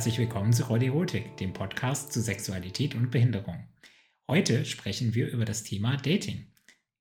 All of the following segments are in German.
herzlich willkommen zu Erotik, dem Podcast zu Sexualität und Behinderung. Heute sprechen wir über das Thema Dating.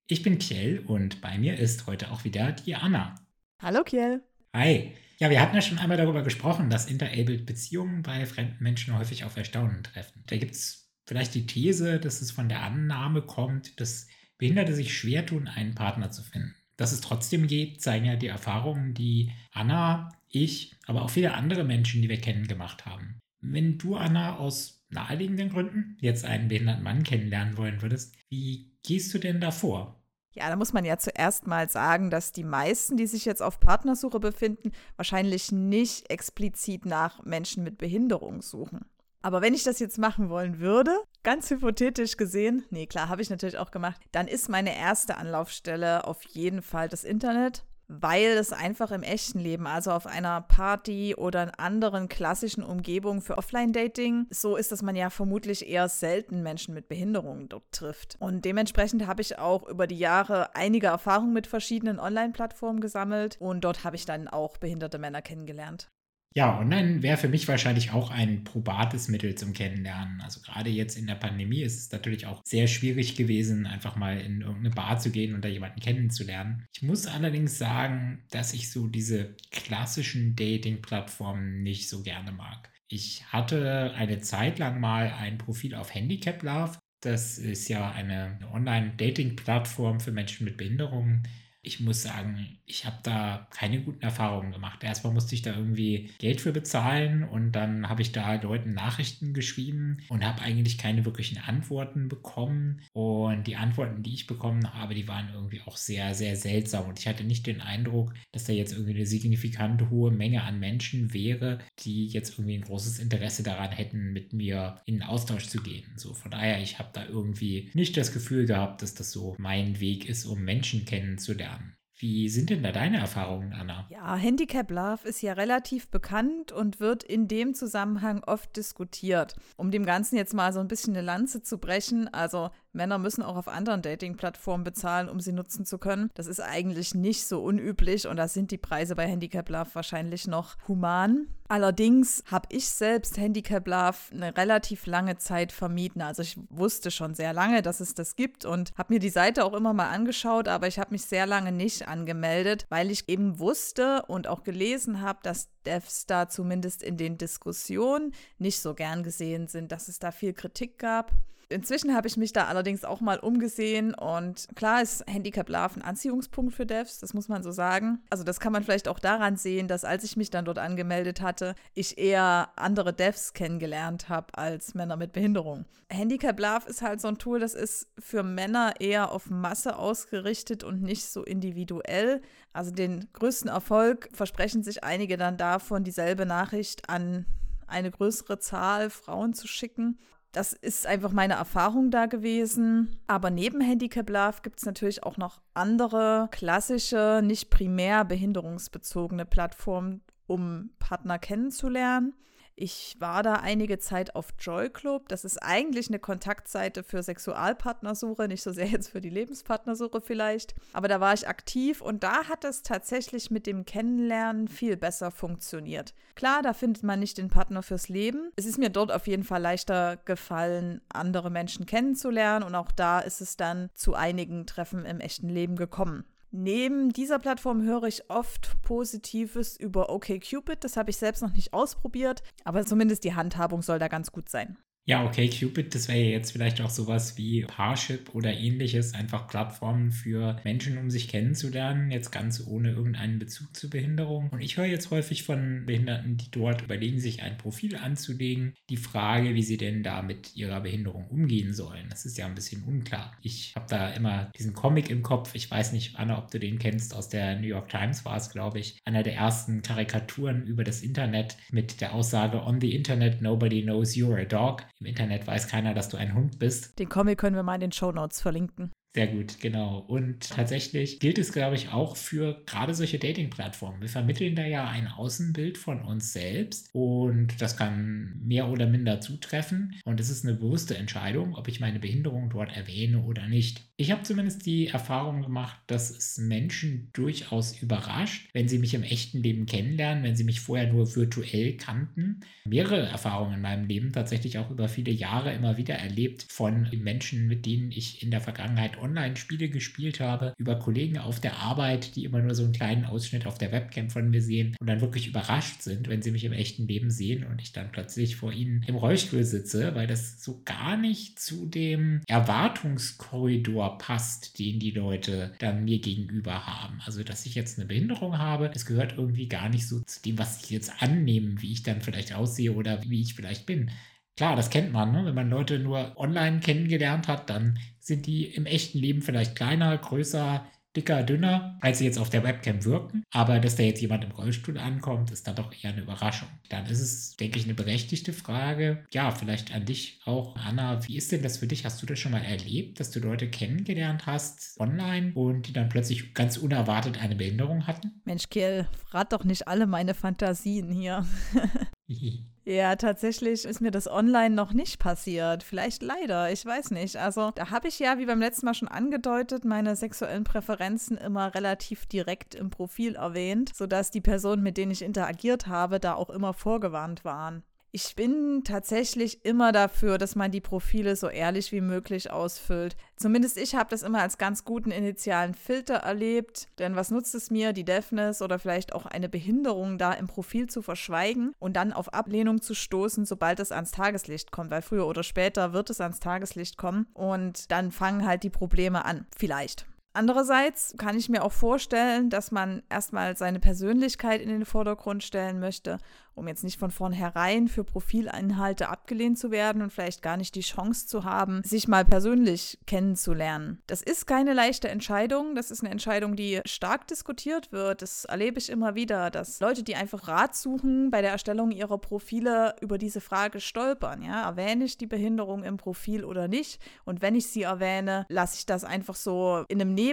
Ich bin Kiel und bei mir ist heute auch wieder die Anna. Hallo Kiel. Hi. Ja, wir hatten ja schon einmal darüber gesprochen, dass interabled Beziehungen bei fremden Menschen häufig auf Erstaunen treffen. Da gibt es vielleicht die These, dass es von der Annahme kommt, dass Behinderte sich schwer tun, einen Partner zu finden. Dass es trotzdem geht, zeigen ja die Erfahrungen, die Anna, ich, aber auch viele andere Menschen, die wir kennen, gemacht haben. Wenn du, Anna, aus naheliegenden Gründen jetzt einen behinderten Mann kennenlernen wollen würdest, wie gehst du denn davor? Ja, da muss man ja zuerst mal sagen, dass die meisten, die sich jetzt auf Partnersuche befinden, wahrscheinlich nicht explizit nach Menschen mit Behinderung suchen. Aber wenn ich das jetzt machen wollen würde, ganz hypothetisch gesehen, nee, klar, habe ich natürlich auch gemacht, dann ist meine erste Anlaufstelle auf jeden Fall das Internet weil es einfach im echten Leben, also auf einer Party oder in anderen klassischen Umgebungen für Offline-Dating, so ist, dass man ja vermutlich eher selten Menschen mit Behinderungen dort trifft. Und dementsprechend habe ich auch über die Jahre einige Erfahrungen mit verschiedenen Online-Plattformen gesammelt und dort habe ich dann auch behinderte Männer kennengelernt. Ja, online wäre für mich wahrscheinlich auch ein probates Mittel zum Kennenlernen. Also gerade jetzt in der Pandemie ist es natürlich auch sehr schwierig gewesen, einfach mal in irgendeine Bar zu gehen und da jemanden kennenzulernen. Ich muss allerdings sagen, dass ich so diese klassischen Dating-Plattformen nicht so gerne mag. Ich hatte eine Zeit lang mal ein Profil auf Handicap Love. Das ist ja eine Online-Dating-Plattform für Menschen mit Behinderungen ich muss sagen, ich habe da keine guten Erfahrungen gemacht. Erstmal musste ich da irgendwie Geld für bezahlen und dann habe ich da Leuten Nachrichten geschrieben und habe eigentlich keine wirklichen Antworten bekommen. Und die Antworten, die ich bekommen habe, die waren irgendwie auch sehr, sehr seltsam. Und ich hatte nicht den Eindruck, dass da jetzt irgendwie eine signifikant hohe Menge an Menschen wäre, die jetzt irgendwie ein großes Interesse daran hätten, mit mir in den Austausch zu gehen. So, von daher, ich habe da irgendwie nicht das Gefühl gehabt, dass das so mein Weg ist, um Menschen kennenzulernen lernen. Wie sind denn da deine Erfahrungen, Anna? Ja, Handicap Love ist ja relativ bekannt und wird in dem Zusammenhang oft diskutiert. Um dem Ganzen jetzt mal so ein bisschen eine Lanze zu brechen, also Männer müssen auch auf anderen Dating-Plattformen bezahlen, um sie nutzen zu können. Das ist eigentlich nicht so unüblich und da sind die Preise bei Handicap Love wahrscheinlich noch human. Allerdings habe ich selbst Handicap Love eine relativ lange Zeit vermieden. Also ich wusste schon sehr lange, dass es das gibt und habe mir die Seite auch immer mal angeschaut, aber ich habe mich sehr lange nicht angemeldet, weil ich eben wusste und auch gelesen habe, dass Devs da zumindest in den Diskussionen nicht so gern gesehen sind, dass es da viel Kritik gab. Inzwischen habe ich mich da allerdings auch mal umgesehen und klar ist Handicap Love ein Anziehungspunkt für Devs, das muss man so sagen. Also das kann man vielleicht auch daran sehen, dass als ich mich dann dort angemeldet hatte, ich eher andere Devs kennengelernt habe als Männer mit Behinderung. Handicap Love ist halt so ein Tool, das ist für Männer eher auf Masse ausgerichtet und nicht so individuell. Also den größten Erfolg versprechen sich einige dann davon, dieselbe Nachricht an eine größere Zahl Frauen zu schicken. Das ist einfach meine Erfahrung da gewesen. Aber neben Handicap Love gibt es natürlich auch noch andere klassische, nicht primär behinderungsbezogene Plattformen, um Partner kennenzulernen. Ich war da einige Zeit auf Joy Club. Das ist eigentlich eine Kontaktseite für Sexualpartnersuche, nicht so sehr jetzt für die Lebenspartnersuche vielleicht. Aber da war ich aktiv und da hat es tatsächlich mit dem Kennenlernen viel besser funktioniert. Klar, da findet man nicht den Partner fürs Leben. Es ist mir dort auf jeden Fall leichter gefallen, andere Menschen kennenzulernen und auch da ist es dann zu einigen Treffen im echten Leben gekommen. Neben dieser Plattform höre ich oft Positives über OKCupid. Das habe ich selbst noch nicht ausprobiert, aber zumindest die Handhabung soll da ganz gut sein. Ja, okay, Cupid, das wäre jetzt vielleicht auch sowas wie Parship oder ähnliches, einfach Plattformen für Menschen, um sich kennenzulernen, jetzt ganz ohne irgendeinen Bezug zur Behinderung. Und ich höre jetzt häufig von Behinderten, die dort überlegen, sich ein Profil anzulegen, die Frage, wie sie denn da mit ihrer Behinderung umgehen sollen. Das ist ja ein bisschen unklar. Ich habe da immer diesen Comic im Kopf. Ich weiß nicht, Anna, ob du den kennst, aus der New York Times war es, glaube ich, einer der ersten Karikaturen über das Internet mit der Aussage, On the Internet, nobody knows you're a dog. Im Internet weiß keiner, dass du ein Hund bist. Den Comic können wir mal in den Show Notes verlinken. Sehr gut, genau. Und tatsächlich gilt es, glaube ich, auch für gerade solche Dating-Plattformen. Wir vermitteln da ja ein Außenbild von uns selbst und das kann mehr oder minder zutreffen. Und es ist eine bewusste Entscheidung, ob ich meine Behinderung dort erwähne oder nicht. Ich habe zumindest die Erfahrung gemacht, dass es Menschen durchaus überrascht, wenn sie mich im echten Leben kennenlernen, wenn sie mich vorher nur virtuell kannten. Mehrere Erfahrungen in meinem Leben tatsächlich auch über viele Jahre immer wieder erlebt von Menschen, mit denen ich in der Vergangenheit Online-Spiele gespielt habe, über Kollegen auf der Arbeit, die immer nur so einen kleinen Ausschnitt auf der Webcam von mir sehen und dann wirklich überrascht sind, wenn sie mich im echten Leben sehen und ich dann plötzlich vor ihnen im Rollstuhl sitze, weil das so gar nicht zu dem Erwartungskorridor passt, den die Leute dann mir gegenüber haben. Also, dass ich jetzt eine Behinderung habe, das gehört irgendwie gar nicht so zu dem, was ich jetzt annehme, wie ich dann vielleicht aussehe oder wie ich vielleicht bin. Klar, das kennt man, ne? wenn man Leute nur online kennengelernt hat, dann sind die im echten Leben vielleicht kleiner, größer, dicker, dünner, als sie jetzt auf der Webcam wirken. Aber dass da jetzt jemand im Rollstuhl ankommt, ist dann doch eher eine Überraschung. Dann ist es, denke ich, eine berechtigte Frage. Ja, vielleicht an dich auch, Anna. Wie ist denn das für dich? Hast du das schon mal erlebt, dass du Leute kennengelernt hast online und die dann plötzlich ganz unerwartet eine Behinderung hatten? Mensch, Kiel, rat doch nicht alle meine Fantasien hier. Ja, tatsächlich ist mir das online noch nicht passiert. Vielleicht leider, ich weiß nicht. Also da habe ich ja, wie beim letzten Mal schon angedeutet, meine sexuellen Präferenzen immer relativ direkt im Profil erwähnt, sodass die Personen, mit denen ich interagiert habe, da auch immer vorgewarnt waren. Ich bin tatsächlich immer dafür, dass man die Profile so ehrlich wie möglich ausfüllt. Zumindest ich habe das immer als ganz guten initialen Filter erlebt. Denn was nutzt es mir, die Deafness oder vielleicht auch eine Behinderung da im Profil zu verschweigen und dann auf Ablehnung zu stoßen, sobald es ans Tageslicht kommt? Weil früher oder später wird es ans Tageslicht kommen und dann fangen halt die Probleme an. Vielleicht. Andererseits kann ich mir auch vorstellen, dass man erstmal seine Persönlichkeit in den Vordergrund stellen möchte um jetzt nicht von vornherein für Profilinhalte abgelehnt zu werden und vielleicht gar nicht die Chance zu haben, sich mal persönlich kennenzulernen. Das ist keine leichte Entscheidung. Das ist eine Entscheidung, die stark diskutiert wird. Das erlebe ich immer wieder, dass Leute, die einfach Rat suchen bei der Erstellung ihrer Profile, über diese Frage stolpern. Ja, erwähne ich die Behinderung im Profil oder nicht? Und wenn ich sie erwähne, lasse ich das einfach so in einem Nebensatz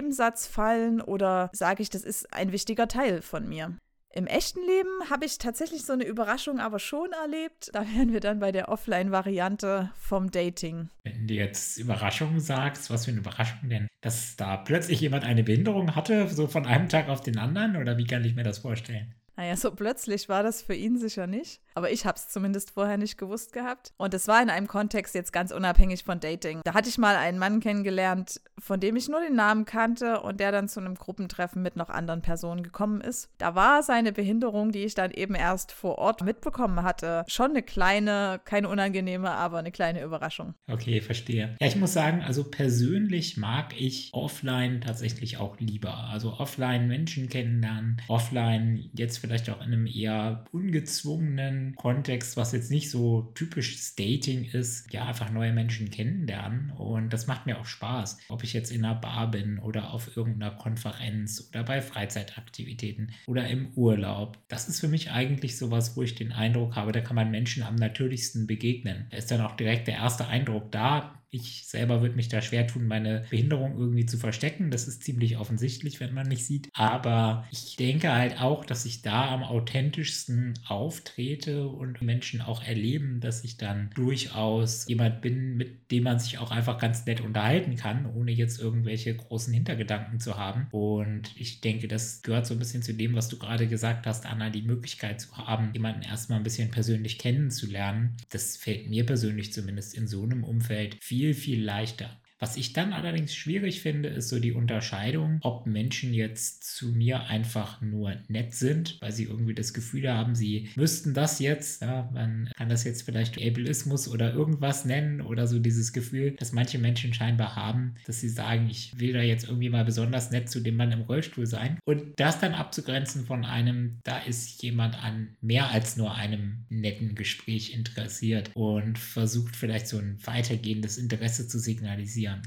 fallen oder sage ich, das ist ein wichtiger Teil von mir. Im echten Leben habe ich tatsächlich so eine Überraschung aber schon erlebt. Da wären wir dann bei der Offline-Variante vom Dating. Wenn du jetzt Überraschung sagst, was für eine Überraschung denn? Dass da plötzlich jemand eine Behinderung hatte, so von einem Tag auf den anderen? Oder wie kann ich mir das vorstellen? Naja, so plötzlich war das für ihn sicher nicht. Aber ich habe es zumindest vorher nicht gewusst gehabt. Und es war in einem Kontext jetzt ganz unabhängig von Dating. Da hatte ich mal einen Mann kennengelernt, von dem ich nur den Namen kannte und der dann zu einem Gruppentreffen mit noch anderen Personen gekommen ist. Da war seine Behinderung, die ich dann eben erst vor Ort mitbekommen hatte, schon eine kleine, keine unangenehme, aber eine kleine Überraschung. Okay, verstehe. Ja, ich muss sagen, also persönlich mag ich offline tatsächlich auch lieber. Also offline Menschen kennenlernen, offline jetzt vielleicht auch in einem eher ungezwungenen Kontext, was jetzt nicht so typisches Dating ist, ja, einfach neue Menschen kennenlernen. Und das macht mir auch Spaß. Ob ich jetzt in einer Bar bin oder auf irgendeiner Konferenz oder bei Freizeitaktivitäten oder im Urlaub. Das ist für mich eigentlich sowas, wo ich den Eindruck habe, da kann man Menschen am natürlichsten begegnen. Da ist dann auch direkt der erste Eindruck da, ich selber würde mich da schwer tun, meine Behinderung irgendwie zu verstecken. Das ist ziemlich offensichtlich, wenn man nicht sieht. Aber ich denke halt auch, dass ich da am authentischsten auftrete und Menschen auch erleben, dass ich dann durchaus jemand bin, mit dem man sich auch einfach ganz nett unterhalten kann, ohne jetzt irgendwelche großen Hintergedanken zu haben. Und ich denke, das gehört so ein bisschen zu dem, was du gerade gesagt hast, Anna, die Möglichkeit zu haben, jemanden erstmal ein bisschen persönlich kennenzulernen. Das fällt mir persönlich zumindest in so einem Umfeld viel viel, viel leichter. Was ich dann allerdings schwierig finde, ist so die Unterscheidung, ob Menschen jetzt zu mir einfach nur nett sind, weil sie irgendwie das Gefühl haben, sie müssten das jetzt, ja, man kann das jetzt vielleicht Ableismus oder irgendwas nennen oder so dieses Gefühl, dass manche Menschen scheinbar haben, dass sie sagen, ich will da jetzt irgendwie mal besonders nett zu dem Mann im Rollstuhl sein. Und das dann abzugrenzen von einem, da ist jemand an mehr als nur einem netten Gespräch interessiert und versucht vielleicht so ein weitergehendes Interesse zu signalisieren reagieren.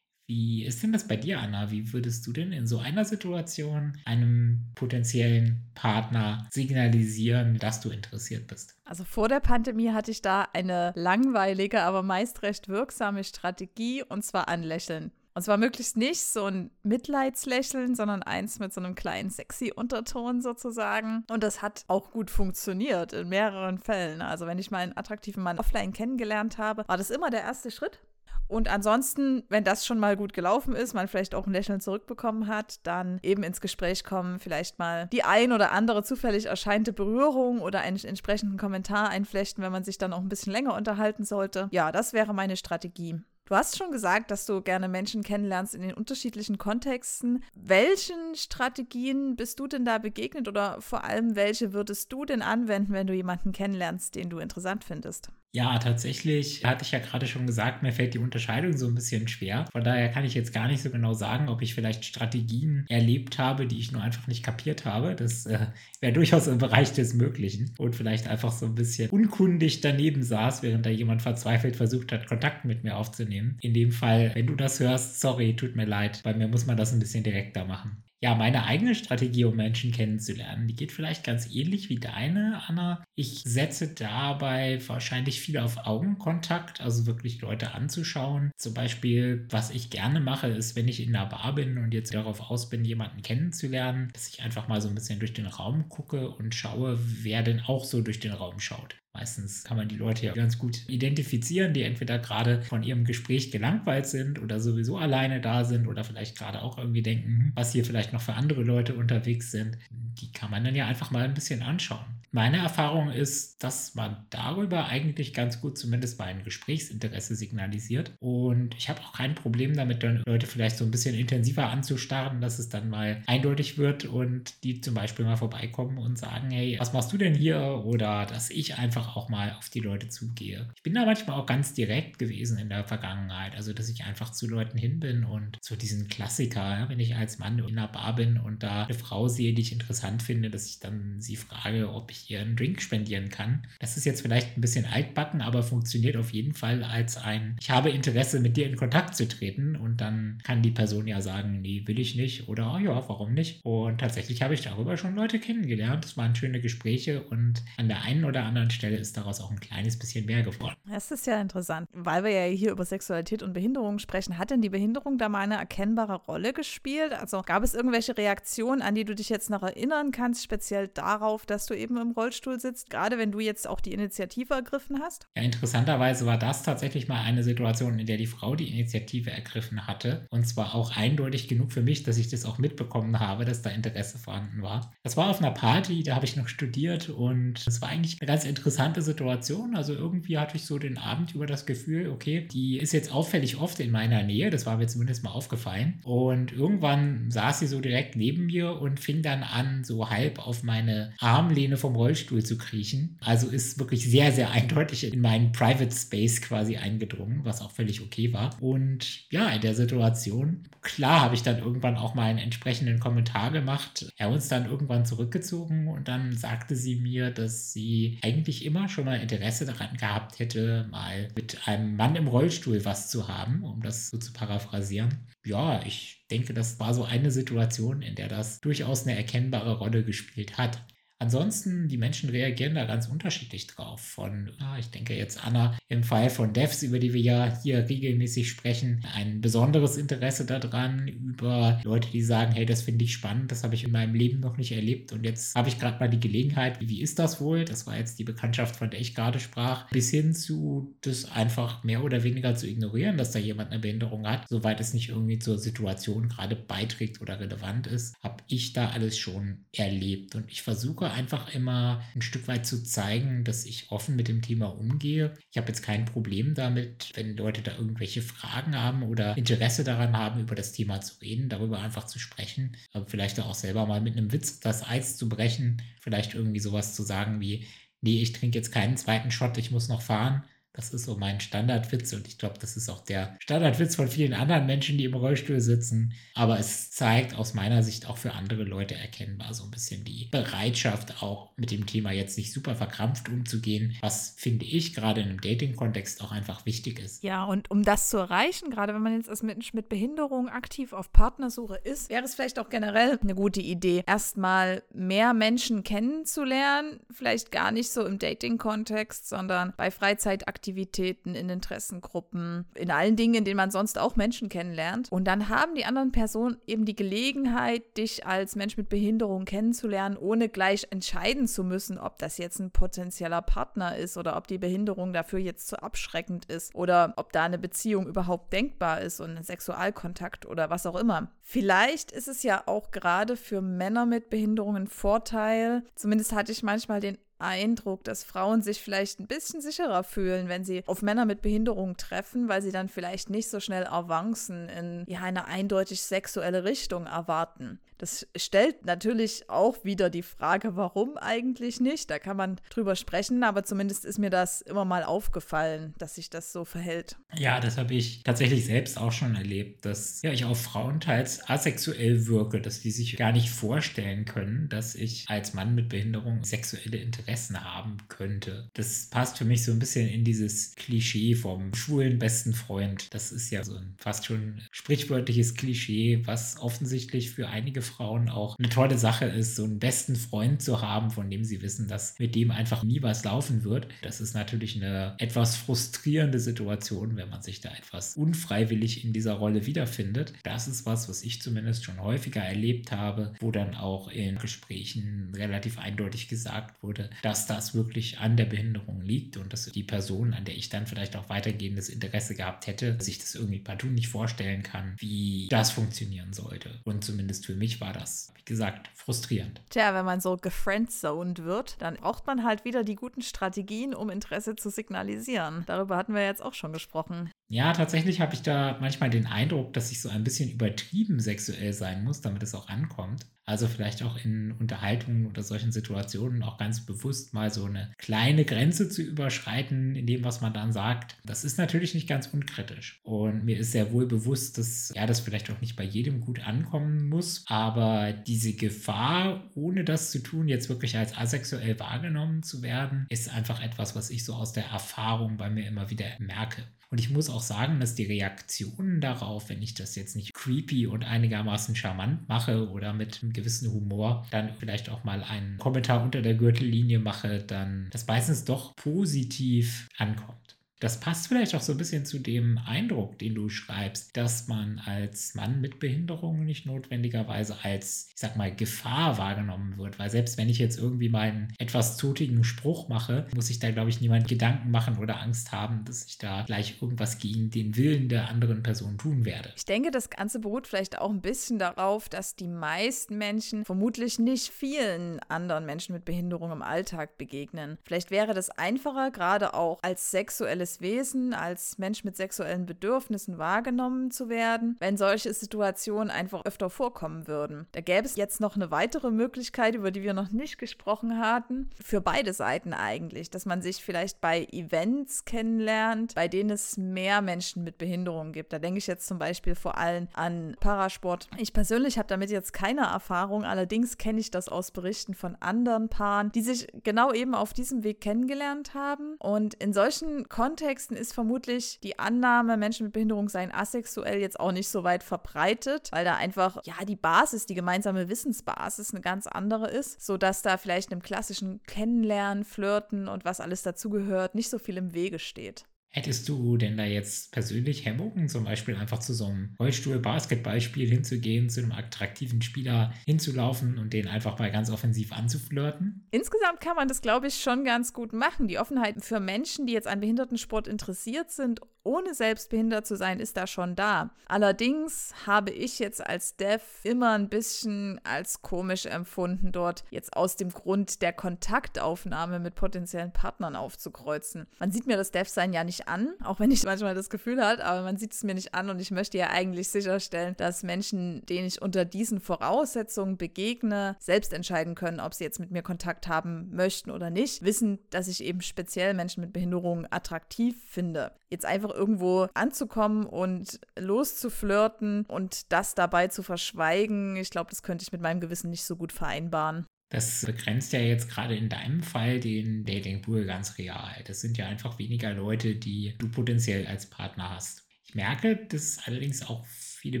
Wie ist denn das bei dir, Anna? Wie würdest du denn in so einer Situation einem potenziellen Partner signalisieren, dass du interessiert bist? Also vor der Pandemie hatte ich da eine langweilige, aber meist recht wirksame Strategie und zwar anlächeln. Und zwar möglichst nicht so ein Mitleidslächeln, sondern eins mit so einem kleinen sexy Unterton sozusagen. Und das hat auch gut funktioniert in mehreren Fällen. Also wenn ich mal einen attraktiven Mann offline kennengelernt habe, war das immer der erste Schritt. Und ansonsten, wenn das schon mal gut gelaufen ist, man vielleicht auch ein Lächeln zurückbekommen hat, dann eben ins Gespräch kommen, vielleicht mal die ein oder andere zufällig erscheinende Berührung oder einen entsprechenden Kommentar einflechten, wenn man sich dann auch ein bisschen länger unterhalten sollte. Ja, das wäre meine Strategie. Du hast schon gesagt, dass du gerne Menschen kennenlernst in den unterschiedlichen Kontexten. Welchen Strategien bist du denn da begegnet oder vor allem welche würdest du denn anwenden, wenn du jemanden kennenlernst, den du interessant findest? Ja, tatsächlich hatte ich ja gerade schon gesagt, mir fällt die Unterscheidung so ein bisschen schwer. Von daher kann ich jetzt gar nicht so genau sagen, ob ich vielleicht Strategien erlebt habe, die ich nur einfach nicht kapiert habe. Das äh, wäre durchaus im Bereich des Möglichen. Und vielleicht einfach so ein bisschen unkundig daneben saß, während da jemand verzweifelt versucht hat, Kontakt mit mir aufzunehmen. In dem Fall, wenn du das hörst, sorry, tut mir leid. Bei mir muss man das ein bisschen direkter machen. Ja, meine eigene Strategie, um Menschen kennenzulernen, die geht vielleicht ganz ähnlich wie deine, Anna. Ich setze dabei wahrscheinlich viel auf Augenkontakt, also wirklich Leute anzuschauen. Zum Beispiel, was ich gerne mache, ist, wenn ich in einer Bar bin und jetzt darauf aus bin, jemanden kennenzulernen, dass ich einfach mal so ein bisschen durch den Raum gucke und schaue, wer denn auch so durch den Raum schaut. Meistens kann man die Leute ja ganz gut identifizieren, die entweder gerade von ihrem Gespräch gelangweilt sind oder sowieso alleine da sind oder vielleicht gerade auch irgendwie denken, hm, was hier vielleicht noch für andere Leute unterwegs sind. Die kann man dann ja einfach mal ein bisschen anschauen. Meine Erfahrung ist, dass man darüber eigentlich ganz gut zumindest mal ein Gesprächsinteresse signalisiert. Und ich habe auch kein Problem damit, dann Leute vielleicht so ein bisschen intensiver anzustarren, dass es dann mal eindeutig wird und die zum Beispiel mal vorbeikommen und sagen, hey, was machst du denn hier? Oder dass ich einfach auch mal auf die Leute zugehe. Ich bin da manchmal auch ganz direkt gewesen in der Vergangenheit. Also, dass ich einfach zu Leuten hin bin und so diesen Klassiker, wenn ich als Mann in einer Bar bin und da eine Frau sehe, die ich interessant finde, dass ich dann sie frage, ob ich ihr einen Drink spendieren kann. Das ist jetzt vielleicht ein bisschen altbacken, aber funktioniert auf jeden Fall als ein, ich habe Interesse, mit dir in Kontakt zu treten und dann kann die Person ja sagen, nee, will ich nicht oder oh ja, warum nicht? Und tatsächlich habe ich darüber schon Leute kennengelernt. Es waren schöne Gespräche und an der einen oder anderen Stelle ist daraus auch ein kleines bisschen mehr geworden. Das ist ja interessant, weil wir ja hier über Sexualität und Behinderung sprechen. Hat denn die Behinderung da mal eine erkennbare Rolle gespielt? Also gab es irgendwelche Reaktionen, an die du dich jetzt noch erinnern kannst, speziell darauf, dass du eben im Rollstuhl sitzt, gerade wenn du jetzt auch die Initiative ergriffen hast? Ja, interessanterweise war das tatsächlich mal eine Situation, in der die Frau die Initiative ergriffen hatte. Und zwar auch eindeutig genug für mich, dass ich das auch mitbekommen habe, dass da Interesse vorhanden war. Das war auf einer Party, da habe ich noch studiert und es war eigentlich eine ganz interessante Situation. Also irgendwie hatte ich so den Abend über das Gefühl, okay, die ist jetzt auffällig oft in meiner Nähe. Das war mir zumindest mal aufgefallen. Und irgendwann saß sie so direkt neben mir und fing dann an, so halb auf meine Armlehne vom Rollstuhl zu kriechen. Also ist wirklich sehr, sehr eindeutig in meinen Private Space quasi eingedrungen, was auch völlig okay war. Und ja, in der Situation, klar habe ich dann irgendwann auch mal einen entsprechenden Kommentar gemacht. Er uns dann irgendwann zurückgezogen und dann sagte sie mir, dass sie eigentlich immer schon mal Interesse daran gehabt hätte, mal mit einem Mann im Rollstuhl was zu haben, um das so zu paraphrasieren. Ja, ich denke, das war so eine Situation, in der das durchaus eine erkennbare Rolle gespielt hat. Ansonsten, die Menschen reagieren da ganz unterschiedlich drauf. Von, ja, ich denke jetzt Anna, im Fall von Devs, über die wir ja hier regelmäßig sprechen, ein besonderes Interesse daran, über Leute, die sagen, hey, das finde ich spannend, das habe ich in meinem Leben noch nicht erlebt und jetzt habe ich gerade mal die Gelegenheit, wie ist das wohl? Das war jetzt die Bekanntschaft, von der ich gerade sprach, bis hin zu das einfach mehr oder weniger zu ignorieren, dass da jemand eine Behinderung hat, soweit es nicht irgendwie zur Situation gerade beiträgt oder relevant ist, habe ich da alles schon erlebt und ich versuche einfach immer ein Stück weit zu zeigen, dass ich offen mit dem Thema umgehe. Ich habe jetzt kein Problem damit, wenn Leute da irgendwelche Fragen haben oder Interesse daran haben, über das Thema zu reden, darüber einfach zu sprechen, aber vielleicht auch selber mal mit einem Witz das Eis zu brechen, vielleicht irgendwie sowas zu sagen wie, nee, ich trinke jetzt keinen zweiten Shot, ich muss noch fahren das ist so mein Standardwitz und ich glaube, das ist auch der Standardwitz von vielen anderen Menschen, die im Rollstuhl sitzen. Aber es zeigt aus meiner Sicht auch für andere Leute erkennbar so ein bisschen die Bereitschaft, auch mit dem Thema jetzt nicht super verkrampft umzugehen, was finde ich gerade in einem Dating-Kontext auch einfach wichtig ist. Ja, und um das zu erreichen, gerade wenn man jetzt als Mensch mit Behinderung aktiv auf Partnersuche ist, wäre es vielleicht auch generell eine gute Idee, erstmal mehr Menschen kennenzulernen, vielleicht gar nicht so im Dating-Kontext, sondern bei Freizeitaktivitäten Aktivitäten, in Interessengruppen, in allen Dingen, in denen man sonst auch Menschen kennenlernt. Und dann haben die anderen Personen eben die Gelegenheit, dich als Mensch mit Behinderung kennenzulernen, ohne gleich entscheiden zu müssen, ob das jetzt ein potenzieller Partner ist oder ob die Behinderung dafür jetzt zu abschreckend ist oder ob da eine Beziehung überhaupt denkbar ist und ein Sexualkontakt oder was auch immer. Vielleicht ist es ja auch gerade für Männer mit Behinderungen Vorteil, zumindest hatte ich manchmal den Eindruck, dass Frauen sich vielleicht ein bisschen sicherer fühlen, wenn sie auf Männer mit Behinderung treffen, weil sie dann vielleicht nicht so schnell Avancen in ja, eine eindeutig sexuelle Richtung erwarten. Das stellt natürlich auch wieder die Frage, warum eigentlich nicht. Da kann man drüber sprechen, aber zumindest ist mir das immer mal aufgefallen, dass sich das so verhält. Ja, das habe ich tatsächlich selbst auch schon erlebt, dass ja, ich auf Frauen teils asexuell wirke, dass die sich gar nicht vorstellen können, dass ich als Mann mit Behinderung sexuelle Interessen haben könnte. Das passt für mich so ein bisschen in dieses Klischee vom schwulen besten Freund. Das ist ja so ein fast schon sprichwörtliches Klischee, was offensichtlich für einige Frauen auch eine tolle Sache ist, so einen besten Freund zu haben, von dem sie wissen, dass mit dem einfach nie was laufen wird. Das ist natürlich eine etwas frustrierende Situation, wenn man sich da etwas unfreiwillig in dieser Rolle wiederfindet. Das ist was, was ich zumindest schon häufiger erlebt habe, wo dann auch in Gesprächen relativ eindeutig gesagt wurde, dass das wirklich an der Behinderung liegt und dass die Person, an der ich dann vielleicht auch weitergehendes Interesse gehabt hätte, sich das irgendwie partout nicht vorstellen kann, wie das funktionieren sollte. Und zumindest für mich war das, wie gesagt, frustrierend. Tja, wenn man so gefriendzoned wird, dann braucht man halt wieder die guten Strategien, um Interesse zu signalisieren. Darüber hatten wir jetzt auch schon gesprochen. Ja, tatsächlich habe ich da manchmal den Eindruck, dass ich so ein bisschen übertrieben sexuell sein muss, damit es auch ankommt. Also vielleicht auch in Unterhaltungen oder solchen Situationen auch ganz bewusst mal so eine kleine Grenze zu überschreiten in dem, was man dann sagt. Das ist natürlich nicht ganz unkritisch. Und mir ist sehr wohl bewusst, dass ja, das vielleicht auch nicht bei jedem gut ankommen muss. Aber diese Gefahr, ohne das zu tun, jetzt wirklich als asexuell wahrgenommen zu werden, ist einfach etwas, was ich so aus der Erfahrung bei mir immer wieder merke. Und ich muss auch sagen, dass die Reaktionen darauf, wenn ich das jetzt nicht creepy und einigermaßen charmant mache oder mit einem gewissen Humor dann vielleicht auch mal einen Kommentar unter der Gürtellinie mache, dann das meistens doch positiv ankommt. Das passt vielleicht auch so ein bisschen zu dem Eindruck, den du schreibst, dass man als Mann mit Behinderung nicht notwendigerweise als, ich sag mal, Gefahr wahrgenommen wird. Weil selbst wenn ich jetzt irgendwie mal einen etwas zotigen Spruch mache, muss ich da, glaube ich, niemand Gedanken machen oder Angst haben, dass ich da gleich irgendwas gegen den Willen der anderen Person tun werde. Ich denke, das Ganze beruht vielleicht auch ein bisschen darauf, dass die meisten Menschen vermutlich nicht vielen anderen Menschen mit Behinderung im Alltag begegnen. Vielleicht wäre das einfacher, gerade auch als sexuelles sexuelles Wesen, als Mensch mit sexuellen Bedürfnissen wahrgenommen zu werden, wenn solche Situationen einfach öfter vorkommen würden. Da gäbe es jetzt noch eine weitere Möglichkeit, über die wir noch nicht gesprochen hatten, für beide Seiten eigentlich, dass man sich vielleicht bei Events kennenlernt, bei denen es mehr Menschen mit Behinderungen gibt. Da denke ich jetzt zum Beispiel vor allem an Parasport. Ich persönlich habe damit jetzt keine Erfahrung, allerdings kenne ich das aus Berichten von anderen Paaren, die sich genau eben auf diesem Weg kennengelernt haben. Und in solchen Kontexten Kontexten ist vermutlich die Annahme, Menschen mit Behinderung seien asexuell jetzt auch nicht so weit verbreitet, weil da einfach, ja, die Basis, die gemeinsame Wissensbasis eine ganz andere ist, sodass da vielleicht einem klassischen Kennenlernen, Flirten und was alles dazugehört, nicht so viel im Wege steht. Hättest du denn da jetzt persönlich Hemmungen, zum Beispiel einfach zu so einem Rollstuhl-Basketballspiel hinzugehen, zu einem attraktiven Spieler hinzulaufen und den einfach mal ganz offensiv anzuflirten? Insgesamt kann man das, glaube ich, schon ganz gut machen. Die Offenheit für Menschen, die jetzt an Behindertensport interessiert sind ohne selbst behindert zu sein, ist da schon da. Allerdings habe ich jetzt als Dev immer ein bisschen als komisch empfunden, dort jetzt aus dem Grund der Kontaktaufnahme mit potenziellen Partnern aufzukreuzen. Man sieht mir das Dev-Sein ja nicht an, auch wenn ich manchmal das Gefühl habe, aber man sieht es mir nicht an und ich möchte ja eigentlich sicherstellen, dass Menschen, denen ich unter diesen Voraussetzungen begegne, selbst entscheiden können, ob sie jetzt mit mir Kontakt haben möchten oder nicht, wissen, dass ich eben speziell Menschen mit Behinderungen attraktiv finde. Jetzt einfach irgendwo anzukommen und loszuflirten und das dabei zu verschweigen, ich glaube, das könnte ich mit meinem Gewissen nicht so gut vereinbaren. Das begrenzt ja jetzt gerade in deinem Fall den Datingpool ganz real. Das sind ja einfach weniger Leute, die du potenziell als Partner hast. Ich merke, dass allerdings auch viele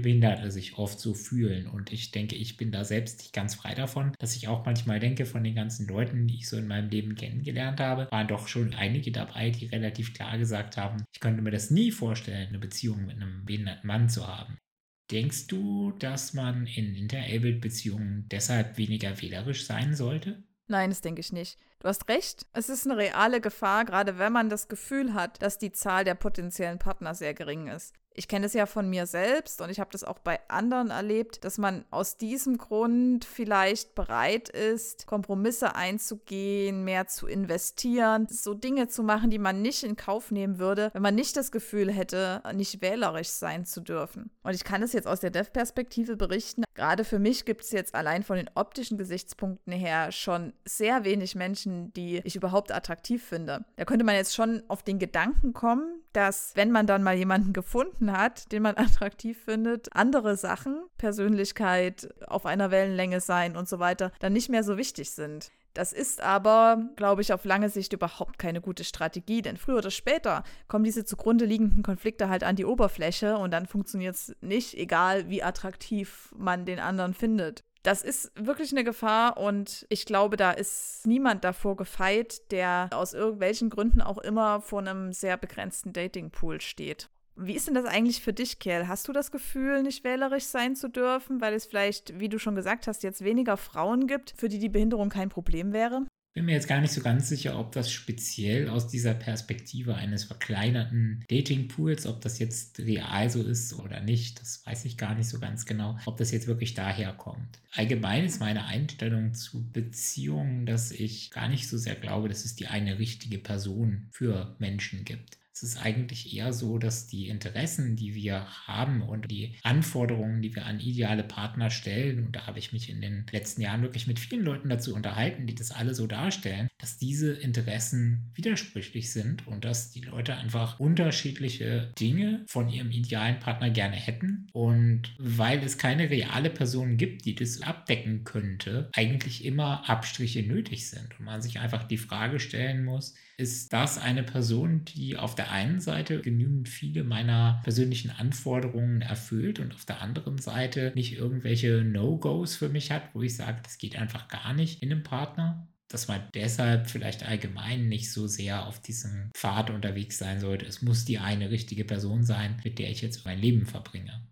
Behinderte sich oft so fühlen. Und ich denke, ich bin da selbst nicht ganz frei davon, dass ich auch manchmal denke, von den ganzen Leuten, die ich so in meinem Leben kennengelernt habe, waren doch schon einige dabei, die relativ klar gesagt haben, ich könnte mir das nie vorstellen, eine Beziehung mit einem behinderten Mann zu haben. Denkst du, dass man in Interabled-Beziehungen deshalb weniger wählerisch sein sollte? Nein, das denke ich nicht. Du hast recht, es ist eine reale Gefahr, gerade wenn man das Gefühl hat, dass die Zahl der potenziellen Partner sehr gering ist. Ich kenne es ja von mir selbst und ich habe das auch bei anderen erlebt, dass man aus diesem Grund vielleicht bereit ist, Kompromisse einzugehen, mehr zu investieren, so Dinge zu machen, die man nicht in Kauf nehmen würde, wenn man nicht das Gefühl hätte, nicht wählerisch sein zu dürfen. Und ich kann es jetzt aus der Dev-Perspektive berichten. Gerade für mich gibt es jetzt allein von den optischen Gesichtspunkten her schon sehr wenig Menschen, die ich überhaupt attraktiv finde. Da könnte man jetzt schon auf den Gedanken kommen, dass wenn man dann mal jemanden gefunden hat, den man attraktiv findet, andere Sachen, Persönlichkeit, auf einer Wellenlänge sein und so weiter, dann nicht mehr so wichtig sind. Das ist aber, glaube ich, auf lange Sicht überhaupt keine gute Strategie, denn früher oder später kommen diese zugrunde liegenden Konflikte halt an die Oberfläche und dann funktioniert es nicht, egal wie attraktiv man den anderen findet. Das ist wirklich eine Gefahr und ich glaube, da ist niemand davor gefeit, der aus irgendwelchen Gründen auch immer vor einem sehr begrenzten Datingpool steht. Wie ist denn das eigentlich für dich, Kerl? Hast du das Gefühl, nicht wählerisch sein zu dürfen, weil es vielleicht, wie du schon gesagt hast, jetzt weniger Frauen gibt, für die die Behinderung kein Problem wäre? Bin mir jetzt gar nicht so ganz sicher, ob das speziell aus dieser Perspektive eines verkleinerten Datingpools, ob das jetzt real so ist oder nicht, das weiß ich gar nicht so ganz genau, ob das jetzt wirklich daher kommt. Allgemein ist meine Einstellung zu Beziehungen, dass ich gar nicht so sehr glaube, dass es die eine richtige Person für Menschen gibt. Es ist eigentlich eher so, dass die Interessen, die wir haben und die Anforderungen, die wir an ideale Partner stellen, und da habe ich mich in den letzten Jahren wirklich mit vielen Leuten dazu unterhalten, die das alle so darstellen, dass diese Interessen widersprüchlich sind und dass die Leute einfach unterschiedliche Dinge von ihrem idealen Partner gerne hätten. Und weil es keine reale Person gibt, die das abdecken könnte, eigentlich immer Abstriche nötig sind und man sich einfach die Frage stellen muss, ist das eine Person, die auf der einen Seite genügend viele meiner persönlichen Anforderungen erfüllt und auf der anderen Seite nicht irgendwelche No-Gos für mich hat, wo ich sage, das geht einfach gar nicht in einem Partner dass man deshalb vielleicht allgemein nicht so sehr auf diesem Pfad unterwegs sein sollte. Es muss die eine richtige Person sein, mit der ich jetzt mein Leben verbringe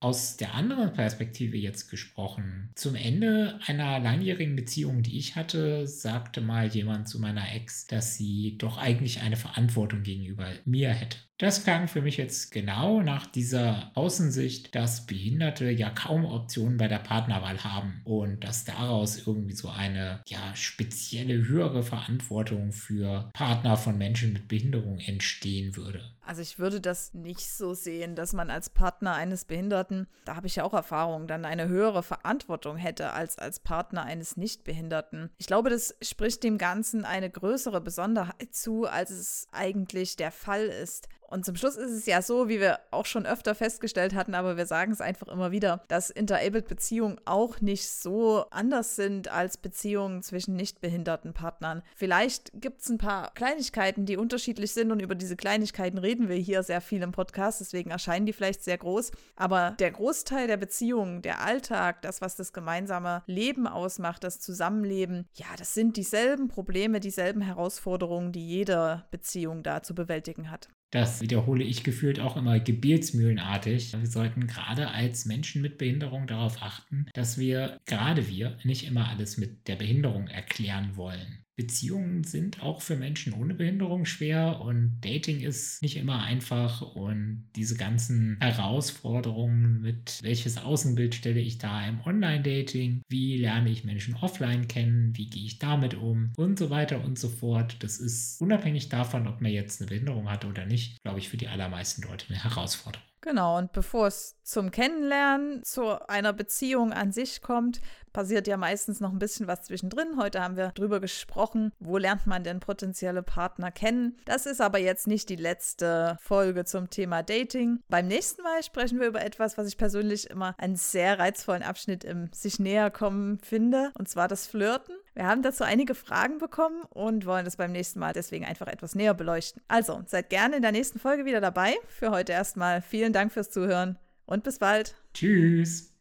aus der anderen Perspektive jetzt gesprochen. Zum Ende einer langjährigen Beziehung, die ich hatte, sagte mal jemand zu meiner Ex, dass sie doch eigentlich eine Verantwortung gegenüber mir hätte. Das klang für mich jetzt genau nach dieser Außensicht, dass Behinderte ja kaum Optionen bei der Partnerwahl haben und dass daraus irgendwie so eine ja spezielle höhere Verantwortung für Partner von Menschen mit Behinderung entstehen würde. Also ich würde das nicht so sehen, dass man als Partner eines Behinderten, da habe ich ja auch Erfahrung, dann eine höhere Verantwortung hätte als als Partner eines Nichtbehinderten. Ich glaube, das spricht dem Ganzen eine größere Besonderheit zu, als es eigentlich der Fall ist. Und zum Schluss ist es ja so, wie wir auch schon öfter festgestellt hatten, aber wir sagen es einfach immer wieder, dass Interabled-Beziehungen auch nicht so anders sind als Beziehungen zwischen nicht behinderten Partnern. Vielleicht gibt es ein paar Kleinigkeiten, die unterschiedlich sind und über diese Kleinigkeiten reden wir hier sehr viel im Podcast, deswegen erscheinen die vielleicht sehr groß. Aber der Großteil der Beziehungen, der Alltag, das, was das gemeinsame Leben ausmacht, das Zusammenleben, ja, das sind dieselben Probleme, dieselben Herausforderungen, die jede Beziehung da zu bewältigen hat. Das wiederhole ich gefühlt auch immer gebetsmühlenartig. Wir sollten gerade als Menschen mit Behinderung darauf achten, dass wir, gerade wir, nicht immer alles mit der Behinderung erklären wollen. Beziehungen sind auch für Menschen ohne Behinderung schwer und Dating ist nicht immer einfach und diese ganzen Herausforderungen mit welches Außenbild stelle ich da im Online-Dating, wie lerne ich Menschen offline kennen, wie gehe ich damit um und so weiter und so fort. Das ist unabhängig davon, ob man jetzt eine Behinderung hat oder nicht, glaube ich, für die allermeisten Leute eine Herausforderung. Genau, und bevor es zum Kennenlernen, zu einer Beziehung an sich kommt, passiert ja meistens noch ein bisschen was zwischendrin. Heute haben wir drüber gesprochen, wo lernt man denn potenzielle Partner kennen. Das ist aber jetzt nicht die letzte Folge zum Thema Dating. Beim nächsten Mal sprechen wir über etwas, was ich persönlich immer einen sehr reizvollen Abschnitt im sich näher kommen finde, und zwar das Flirten. Wir haben dazu einige Fragen bekommen und wollen das beim nächsten Mal deswegen einfach etwas näher beleuchten. Also, seid gerne in der nächsten Folge wieder dabei. Für heute erstmal vielen Dank fürs Zuhören und bis bald. Tschüss.